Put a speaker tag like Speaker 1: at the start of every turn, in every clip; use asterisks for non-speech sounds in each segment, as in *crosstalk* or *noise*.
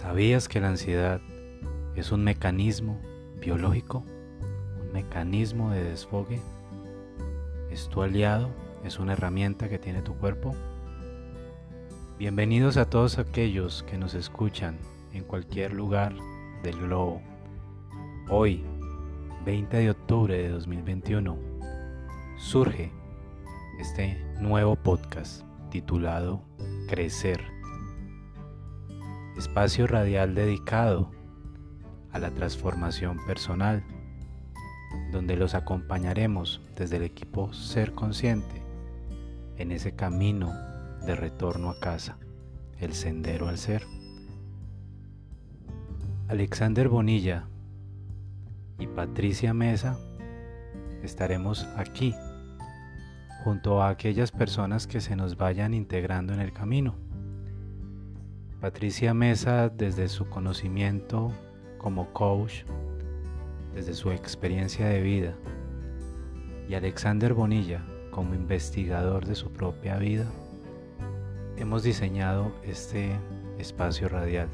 Speaker 1: ¿Sabías que la ansiedad es un mecanismo biológico? ¿Un mecanismo de desfogue? ¿Es tu aliado? ¿Es una herramienta que tiene tu cuerpo? Bienvenidos a todos aquellos que nos escuchan en cualquier lugar del globo. Hoy, 20 de octubre de 2021, surge este nuevo podcast titulado Crecer espacio radial dedicado a la transformación personal, donde los acompañaremos desde el equipo Ser Consciente en ese camino de retorno a casa, el sendero al ser. Alexander Bonilla y Patricia Mesa estaremos aquí junto a aquellas personas que se nos vayan integrando en el camino Patricia Mesa, desde su conocimiento como coach, desde su experiencia de vida, y Alexander Bonilla, como investigador de su propia vida, hemos diseñado este espacio radial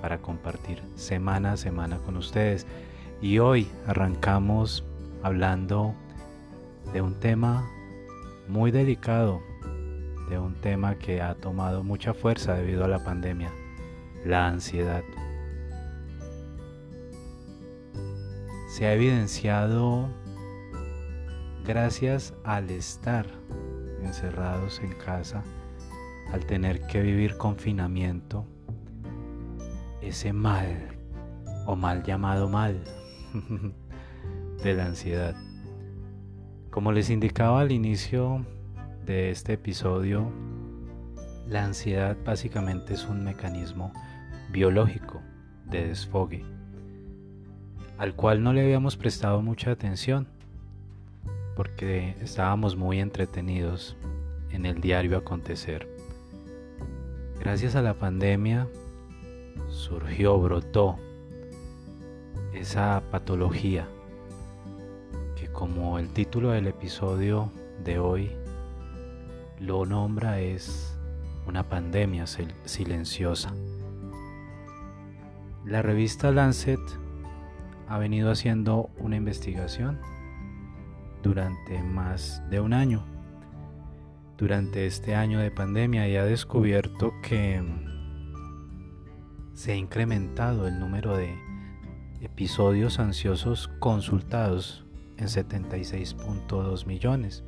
Speaker 1: para compartir semana a semana con ustedes. Y hoy arrancamos hablando de un tema muy delicado, de un tema que ha tomado mucha fuerza debido a la pandemia, la ansiedad. Se ha evidenciado gracias al estar encerrados en casa, al tener que vivir confinamiento, ese mal o mal llamado mal *laughs* de la ansiedad. Como les indicaba al inicio de este episodio, la ansiedad básicamente es un mecanismo biológico de desfogue, al cual no le habíamos prestado mucha atención, porque estábamos muy entretenidos en el diario acontecer. Gracias a la pandemia surgió, brotó esa patología que como el título del episodio de hoy lo nombra es una pandemia silenciosa. La revista Lancet ha venido haciendo una investigación durante más de un año, durante este año de pandemia y ha descubierto que se ha incrementado el número de episodios ansiosos consultados en 76.2 millones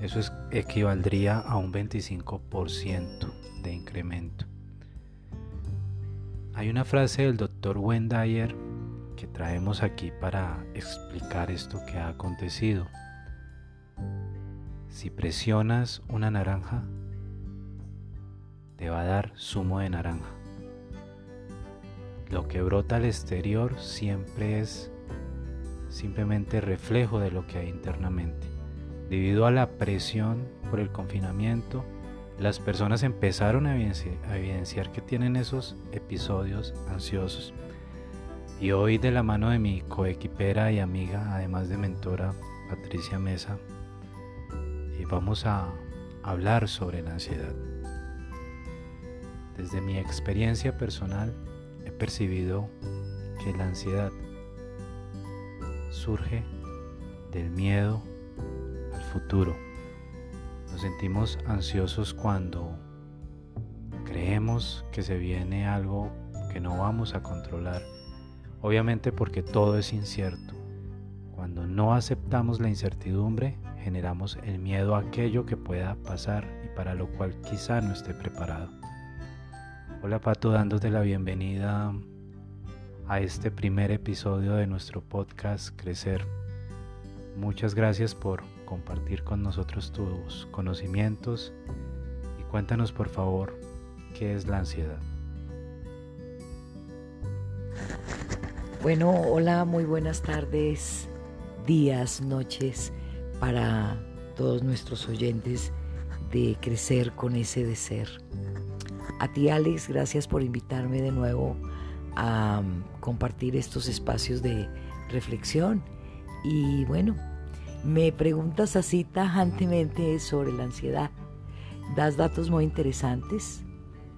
Speaker 1: eso equivaldría a un 25% de incremento. Hay una frase del doctor Wendayer que traemos aquí para explicar esto que ha acontecido. Si presionas una naranja, te va a dar zumo de naranja. Lo que brota al exterior siempre es simplemente reflejo de lo que hay internamente. Debido a la presión por el confinamiento, las personas empezaron a evidenciar, que tienen esos episodios ansiosos. Y hoy de la mano de mi coequipera y amiga, además de mentora, Patricia Mesa, eh, vamos a hablar sobre la ansiedad. Desde mi experiencia personal he percibido que la ansiedad surge del miedo futuro. Nos sentimos ansiosos cuando creemos que se viene algo que no vamos a controlar, obviamente porque todo es incierto. Cuando no aceptamos la incertidumbre, generamos el miedo a aquello que pueda pasar y para lo cual quizá no esté preparado. Hola Pato, dándote la bienvenida a este primer episodio de nuestro podcast Crecer. Muchas gracias por compartir con nosotros tus conocimientos y cuéntanos por favor qué es la ansiedad.
Speaker 2: Bueno, hola, muy buenas tardes, días, noches para todos nuestros oyentes de crecer con ese de ser. A ti Alex, gracias por invitarme de nuevo a compartir estos espacios de reflexión y bueno, me preguntas así tajantemente sobre la ansiedad. Das datos muy interesantes.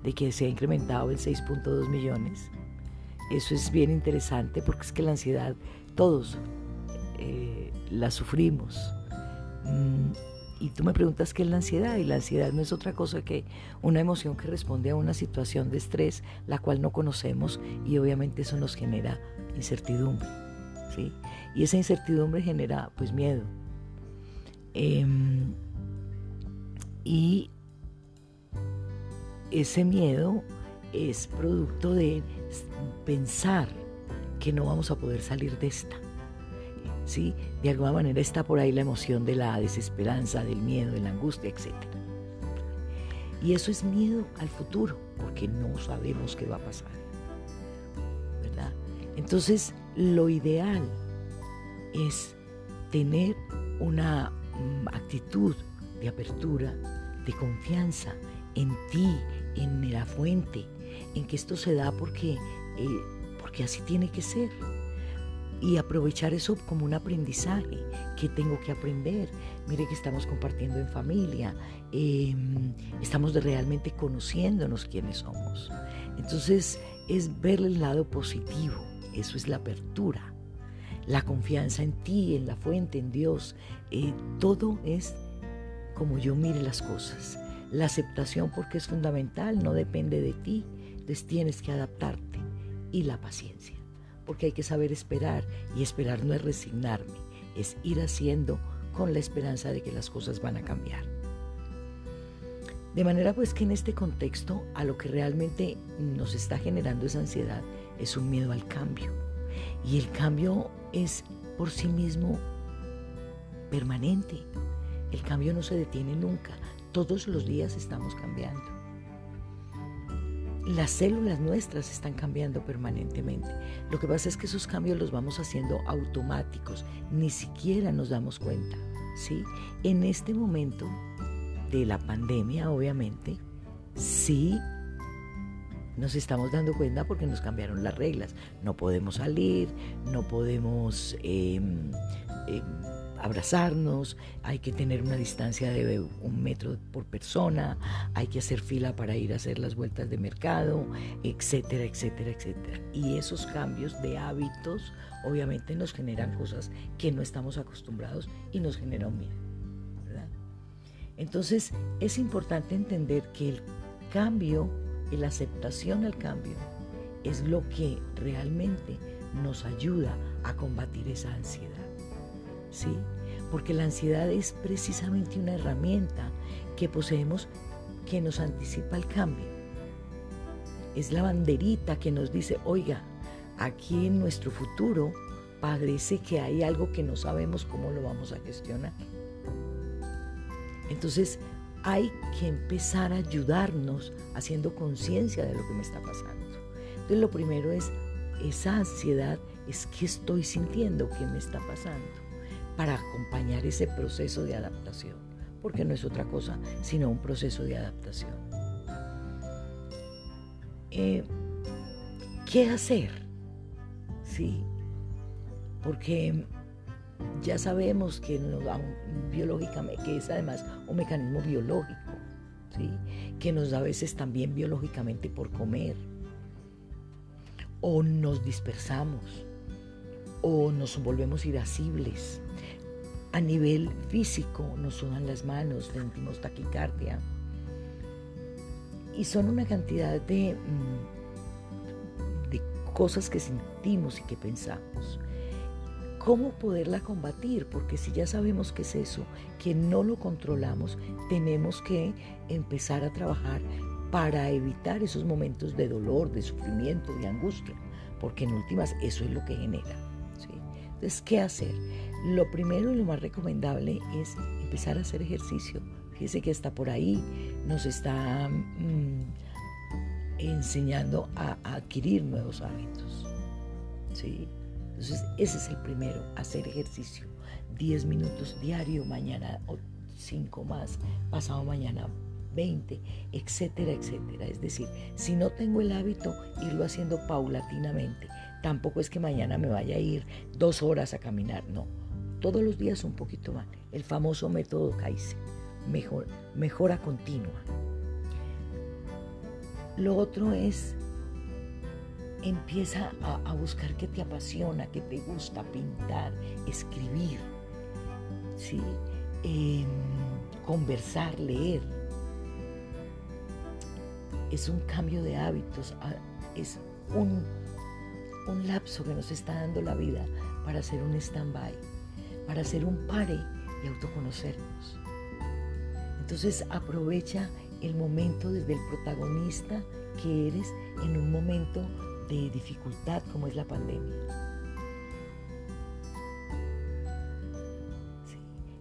Speaker 2: de que se ha incrementado en 6.2 millones. Eso es bien interesante porque es que la ansiedad todos eh, la sufrimos. Mm, y tú me preguntas qué es la ansiedad y la ansiedad no es otra cosa que una emoción que responde a una situación de estrés la cual no conocemos y obviamente eso nos genera incertidumbre. ¿Sí? Y esa incertidumbre genera pues miedo. Em, y ese miedo es producto de pensar que no vamos a poder salir de esta. ¿Sí? De alguna manera está por ahí la emoción de la desesperanza, del miedo, de la angustia, etc. Y eso es miedo al futuro, porque no sabemos qué va a pasar. ¿Verdad? Entonces, lo ideal es tener una mm, actitud de apertura, de confianza en ti, en la fuente, en que esto se da porque, eh, porque así tiene que ser. Y aprovechar eso como un aprendizaje que tengo que aprender. Mire que estamos compartiendo en familia, em, estamos realmente conociéndonos quiénes somos. Entonces es ver el lado positivo, eso es la apertura, la confianza en ti, en la fuente, en Dios. Eh, todo es como yo mire las cosas. La aceptación porque es fundamental, no depende de ti, entonces tienes que adaptarte. Y la paciencia, porque hay que saber esperar y esperar no es resignarme, es ir haciendo con la esperanza de que las cosas van a cambiar. De manera pues que en este contexto a lo que realmente nos está generando esa ansiedad es un miedo al cambio. Y el cambio es por sí mismo permanente. El cambio no se detiene nunca. Todos los días estamos cambiando. Las células nuestras están cambiando permanentemente. Lo que pasa es que esos cambios los vamos haciendo automáticos, ni siquiera nos damos cuenta. ¿sí? En este momento de la pandemia, obviamente, sí nos estamos dando cuenta porque nos cambiaron las reglas. No podemos salir, no podemos em, em, abrazarnos, hay que tener una distancia de un metro por persona, hay que hacer fila para ir a hacer las vueltas de mercado, etcétera, etcétera, etcétera. Y esos cambios de hábitos obviamente nos generan cosas que no estamos acostumbrados y nos generan miedo. Entonces es importante entender que el cambio, la aceptación al cambio, es lo que realmente nos ayuda a combatir esa ansiedad. ¿sí? Porque la ansiedad es precisamente una herramienta que poseemos que nos anticipa el cambio. Es la banderita que nos dice, oiga, aquí en nuestro futuro parece que hay algo que no sabemos cómo lo vamos a gestionar. Entonces hay que empezar a ayudarnos haciendo conciencia de lo que me está pasando. Entonces lo primero es esa ansiedad, es qué estoy sintiendo, qué me está pasando para acompañar ese proceso de adaptación, porque no es otra cosa sino un proceso de adaptación. Eh, ¿Qué hacer? Sí, porque ya sabemos que nos da biológicamente, que es además un mecanismo biológico, ¿sí? que nos da a veces también biológicamente por comer, o nos dispersamos, o nos volvemos irascibles, a nivel físico nos sudan las manos, sentimos taquicardia. Y son una cantidad de, mm, de cosas que sentimos y que pensamos. ¿Cómo poderla combatir? Porque si ya sabemos que es eso, que no lo controlamos, tenemos que empezar a trabajar para evitar esos momentos de dolor, de sufrimiento, de angustia, porque en últimas eso es lo que genera. Entonces, ¿qué hacer? Lo primero y lo más recomendable es empezar a hacer ejercicio. Fíjese que está por ahí, nos está mm, enseñando a, adquirir nuevos hábitos. ¿sí? Entonces, ese es el primero, hacer ejercicio. 10 minutos diario, mañana 5 más, pasado mañana 20, etcétera, etcétera. Es decir, si no tengo el hábito, irlo haciendo paulatinamente. Tampoco es que mañana me vaya a ir dos horas a caminar, no todos los días un poquito más. El famoso método Kaizen, mejor, mejora continua. Lo otro es, empieza a, buscar qué te apasiona, qué te gusta, pintar, escribir, ¿sí? Em, conversar, leer. Es un cambio de hábitos, es un, un lapso que nos está dando la vida para hacer un stand-by, para hacer un pare y autoconocernos. Entonces aprovecha el momento desde el protagonista que eres en un momento de dificultad como es la pandemia.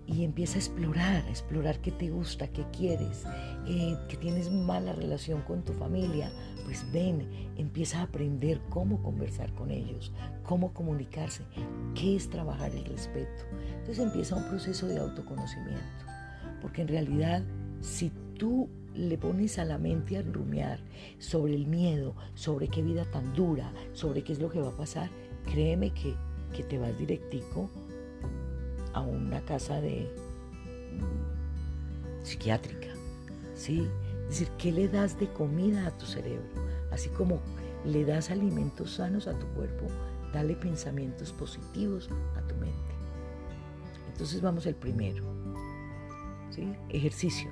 Speaker 2: Y empieza a explorar, a explorar qué te gusta, qué quieres, eh, que tienes mala relación con tu familia, pues ven, empieza a aprender cómo conversar con ellos, cómo comunicarse, qué es trabajar el respeto. Entonces empieza un proceso de autoconocimiento, porque en realidad si tú le pones a la mente a rumiar sobre el miedo, sobre qué vida tan dura, sobre qué es lo que va a pasar, créeme que, que te vas directico a una casa de mm, psiquiátrica, ¿sí? Es decir, ¿qué le das de comida a tu cerebro? Así como le das alimentos sanos a tu cuerpo, dale pensamientos positivos a tu mente. Entonces vamos al primero, ¿sí? Ejercicio.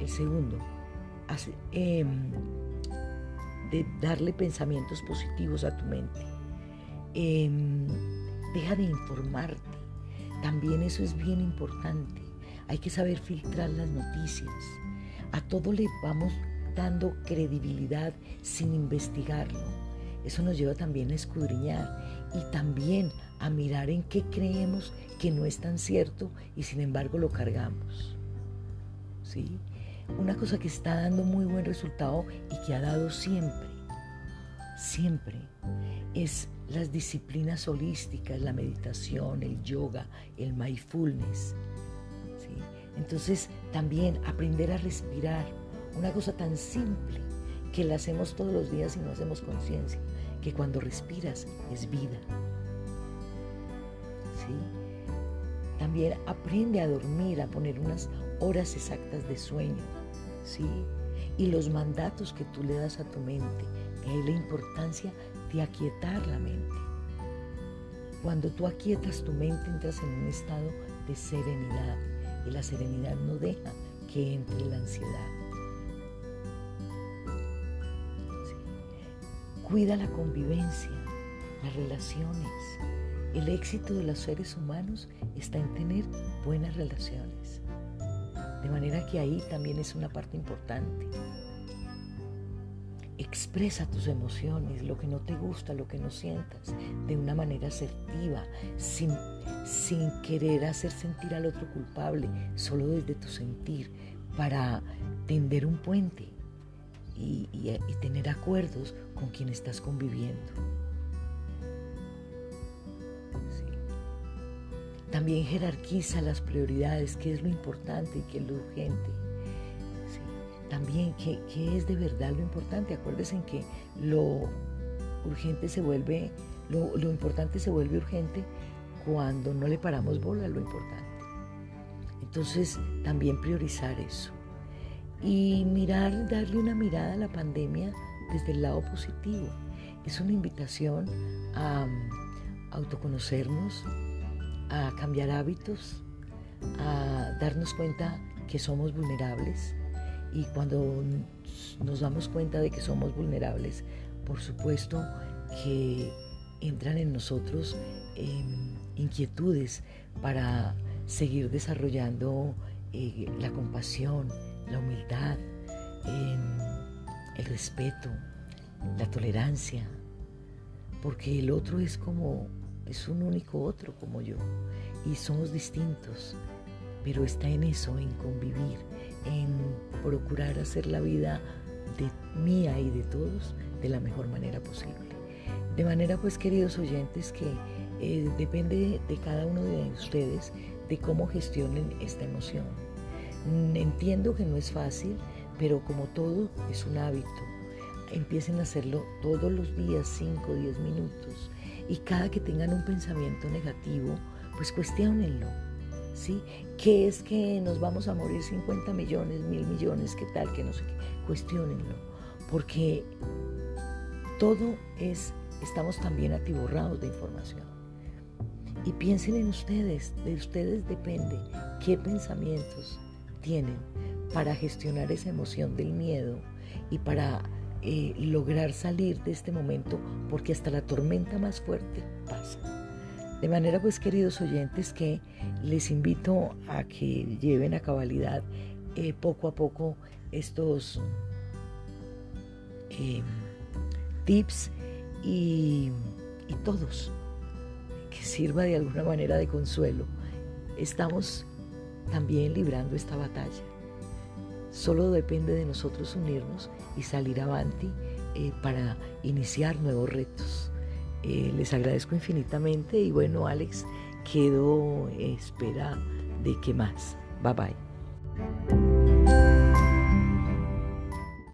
Speaker 2: El segundo, Em, de darle pensamientos positivos a tu mente. Em, deja de informarte. También eso es bien importante. Hay que saber filtrar las noticias. A todo le vamos dando credibilidad sin investigarlo. Eso nos lleva también a escudriñar y también a mirar en qué creemos que no es tan cierto y sin embargo lo cargamos. ¿Sí? Una cosa que está dando muy buen resultado y que ha dado siempre, siempre, es las disciplinas holísticas, la meditación, el yoga, el mindfulness. Entonces también aprender a respirar, una cosa tan simple que la hacemos todos los días y no hacemos conciencia, que cuando respiras es vida. También aprende a dormir, a poner unas horas exactas de sueño ¿sí? Y los mandatos que tú le das a tu mente, es la importancia de aquietar la mente. Cuando tú aquietas tu mente entras en un estado de serenidad y la serenidad no deja que entre la ansiedad. Cuida la convivencia, las relaciones. El éxito de los seres humanos está en tener buenas relaciones. De manera que ahí también es una parte importante. Expresa tus emociones, lo que no te gusta, lo que no sientas, de una manera asertiva, sin, sin querer hacer sentir al otro culpable, solo desde tu sentir, para tender un puente y, y tener acuerdos con quien estás conviviendo. También jerarquiza las prioridades, qué es lo importante y qué es lo urgente. También qué, es de verdad lo importante. Acuérdense en que lo urgente se vuelve, lo, lo importante se vuelve urgente cuando no le paramos bola a lo importante. Entonces también priorizar eso. Y mirar, darle una mirada a la pandemia desde el lado positivo. Es una invitación a autoconocernos, a cambiar hábitos, a darnos cuenta que somos vulnerables. Y cuando nos damos cuenta de que somos vulnerables, por supuesto que entran en nosotros em, inquietudes para seguir desarrollando eh, la compasión, la humildad, em, el respeto, la tolerancia, porque el otro es como es un único otro como yo y somos distintos, pero está en eso, en convivir, en procurar hacer la vida de mía y de todos de la mejor manera posible. De manera pues queridos oyentes que eh, depende de cada uno de ustedes de cómo gestionen esta emoción. Entiendo que no es fácil, pero como todo es un hábito. Empiecen a hacerlo todos los días, 5 o 10 minutos y cada que tengan un pensamiento negativo, pues cuestionenlo. ¿Sí? ¿Qué es que nos vamos a morir 50 millones, mil millones? ¿Qué tal? Que no sé qué. Cuestionenlo. porque todo es, estamos también atiborrados de información. Y piensen en ustedes, de ustedes depende qué pensamientos tienen para gestionar esa emoción del miedo y para eh, lograr salir de este momento, porque hasta la tormenta más fuerte pasa. De manera pues queridos oyentes que les invito a que lleven a cabalidad eh, poco a poco estos em, tips y, y todos que sirva de alguna manera de consuelo. Estamos también librando esta batalla. Solo depende de nosotros unirnos salir avanti eh, para iniciar nuevos retos. Eh, les agradezco infinitamente y bueno, Alex, quedo espera de qué más. Bye bye.